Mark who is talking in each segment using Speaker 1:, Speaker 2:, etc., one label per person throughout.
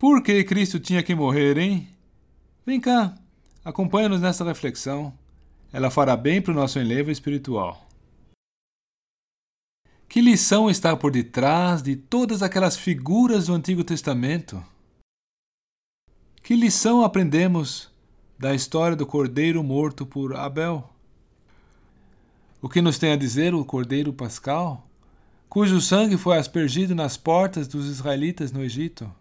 Speaker 1: Por que Cristo tinha que morrer, hein? Vem cá, acompanha-nos nesta reflexão. Ela fará bem para o nosso enlevo espiritual. Que lição está por detrás de todas aquelas figuras do Antigo Testamento? Que lição aprendemos da história do cordeiro morto por Abel? O que nos tem a dizer o cordeiro pascal, cujo sangue foi aspergido nas portas dos israelitas no Egito?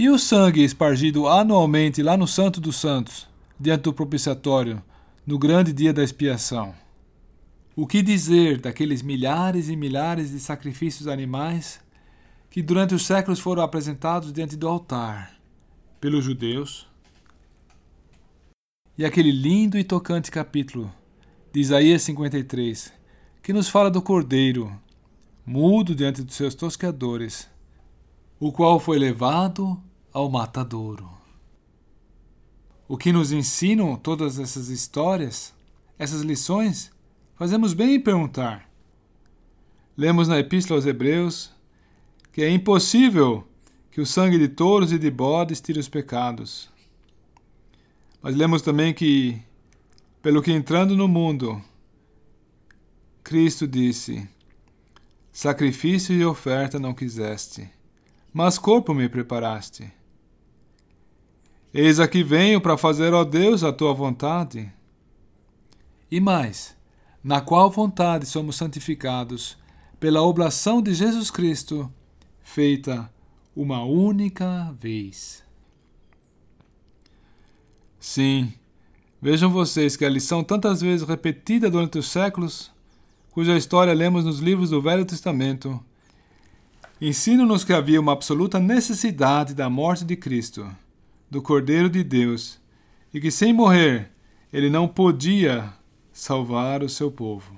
Speaker 1: E o sangue espargido anualmente lá no Santo dos Santos, diante do propiciatório, no grande dia da expiação? O que dizer daqueles milhares e milhares de sacrifícios animais que durante os séculos foram apresentados diante do altar pelos judeus? E aquele lindo e tocante capítulo de Isaías 53, que nos fala do cordeiro, mudo diante dos seus tosqueadores, o qual foi levado ao matadouro. O que nos ensinam todas essas histórias, essas lições? Fazemos bem em perguntar. Lemos na Epístola aos Hebreus que é impossível que o sangue de touros e de bodes tire os pecados. Mas lemos também que, pelo que entrando no mundo, Cristo disse: Sacrifício e oferta não quiseste, mas corpo me preparaste. Eis aqui venho para fazer, ó Deus, a tua vontade. E mais, na qual vontade somos santificados pela oblação de Jesus Cristo, feita uma única vez. Sim, vejam vocês que a lição tantas vezes repetida durante os séculos, cuja história lemos nos livros do Velho Testamento, ensina-nos que havia uma absoluta necessidade da morte de Cristo, do Cordeiro de Deus, e que sem morrer ele não podia salvar o seu povo.